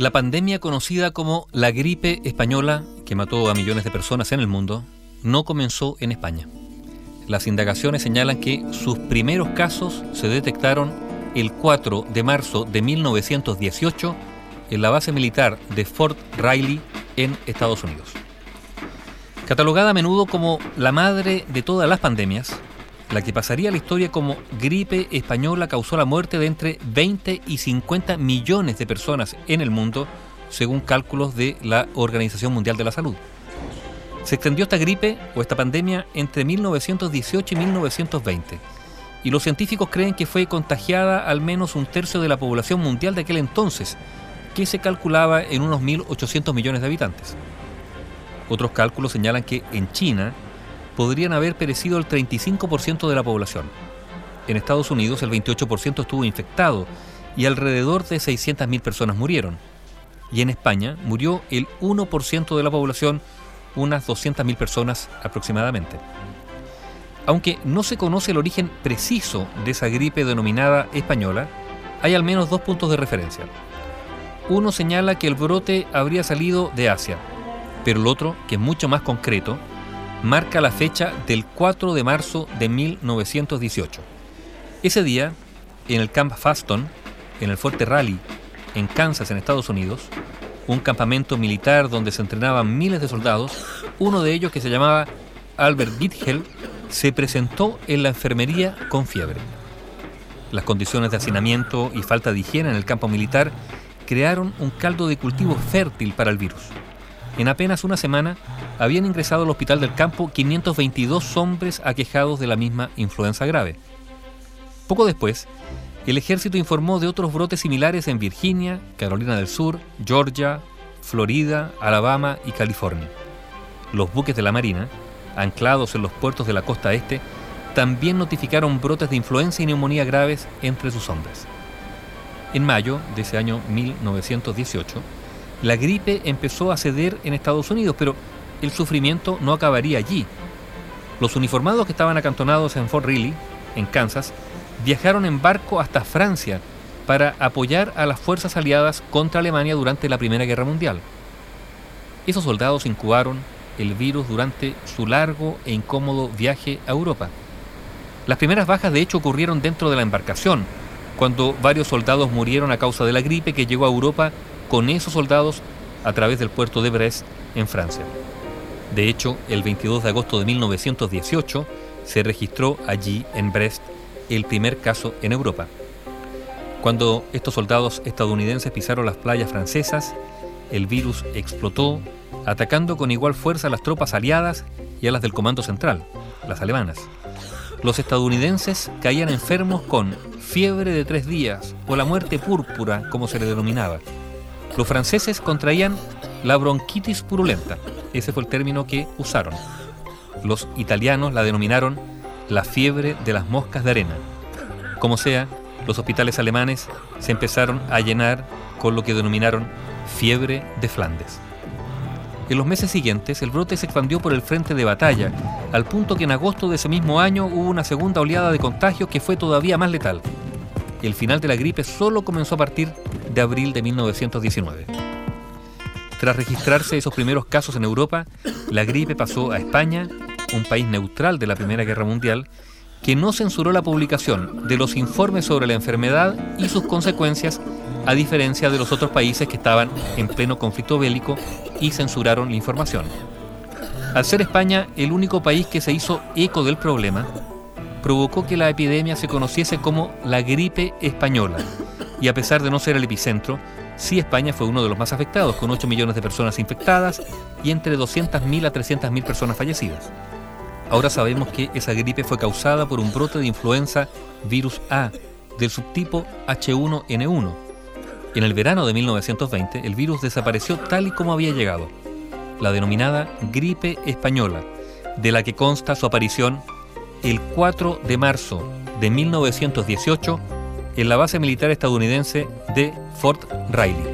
La pandemia conocida como la gripe española, que mató a millones de personas en el mundo, no comenzó en España. Las indagaciones señalan que sus primeros casos se detectaron el 4 de marzo de 1918 en la base militar de Fort Riley en Estados Unidos. Catalogada a menudo como la madre de todas las pandemias, la que pasaría a la historia como gripe española causó la muerte de entre 20 y 50 millones de personas en el mundo, según cálculos de la Organización Mundial de la Salud. Se extendió esta gripe o esta pandemia entre 1918 y 1920, y los científicos creen que fue contagiada al menos un tercio de la población mundial de aquel entonces, que se calculaba en unos 1.800 millones de habitantes. Otros cálculos señalan que en China podrían haber perecido el 35% de la población. En Estados Unidos el 28% estuvo infectado y alrededor de 600.000 personas murieron. Y en España murió el 1% de la población, unas 200.000 personas aproximadamente. Aunque no se conoce el origen preciso de esa gripe denominada española, hay al menos dos puntos de referencia. Uno señala que el brote habría salido de Asia, pero el otro, que es mucho más concreto, marca la fecha del 4 de marzo de 1918. Ese día, en el Camp Faston, en el Fuerte Raleigh, en Kansas, en Estados Unidos, un campamento militar donde se entrenaban miles de soldados, uno de ellos que se llamaba Albert Gittel, se presentó en la enfermería con fiebre. Las condiciones de hacinamiento y falta de higiene en el campo militar crearon un caldo de cultivo fértil para el virus. En apenas una semana habían ingresado al hospital del campo 522 hombres aquejados de la misma influenza grave. Poco después, el ejército informó de otros brotes similares en Virginia, Carolina del Sur, Georgia, Florida, Alabama y California. Los buques de la Marina, anclados en los puertos de la costa este, también notificaron brotes de influenza y neumonía graves entre sus hombres. En mayo de ese año 1918, la gripe empezó a ceder en Estados Unidos, pero el sufrimiento no acabaría allí. Los uniformados que estaban acantonados en Fort Riley, en Kansas, viajaron en barco hasta Francia para apoyar a las fuerzas aliadas contra Alemania durante la Primera Guerra Mundial. Esos soldados incubaron el virus durante su largo e incómodo viaje a Europa. Las primeras bajas de hecho ocurrieron dentro de la embarcación, cuando varios soldados murieron a causa de la gripe que llegó a Europa con esos soldados a través del puerto de Brest en Francia. De hecho, el 22 de agosto de 1918 se registró allí en Brest el primer caso en Europa. Cuando estos soldados estadounidenses pisaron las playas francesas, el virus explotó, atacando con igual fuerza a las tropas aliadas y a las del Comando Central, las alemanas. Los estadounidenses caían enfermos con fiebre de tres días o la muerte púrpura, como se le denominaba. Los franceses contraían la bronquitis purulenta, ese fue el término que usaron. Los italianos la denominaron la fiebre de las moscas de arena. Como sea, los hospitales alemanes se empezaron a llenar con lo que denominaron fiebre de Flandes. En los meses siguientes, el brote se expandió por el frente de batalla, al punto que en agosto de ese mismo año hubo una segunda oleada de contagios que fue todavía más letal. El final de la gripe solo comenzó a partir de abril de 1919. Tras registrarse esos primeros casos en Europa, la gripe pasó a España, un país neutral de la Primera Guerra Mundial, que no censuró la publicación de los informes sobre la enfermedad y sus consecuencias, a diferencia de los otros países que estaban en pleno conflicto bélico y censuraron la información. Al ser España el único país que se hizo eco del problema, provocó que la epidemia se conociese como la gripe española, y a pesar de no ser el epicentro, sí España fue uno de los más afectados, con 8 millones de personas infectadas y entre 200.000 a 300.000 personas fallecidas. Ahora sabemos que esa gripe fue causada por un brote de influenza virus A del subtipo H1N1. En el verano de 1920 el virus desapareció tal y como había llegado, la denominada gripe española, de la que consta su aparición el 4 de marzo de 1918 en la base militar estadounidense de Fort Riley.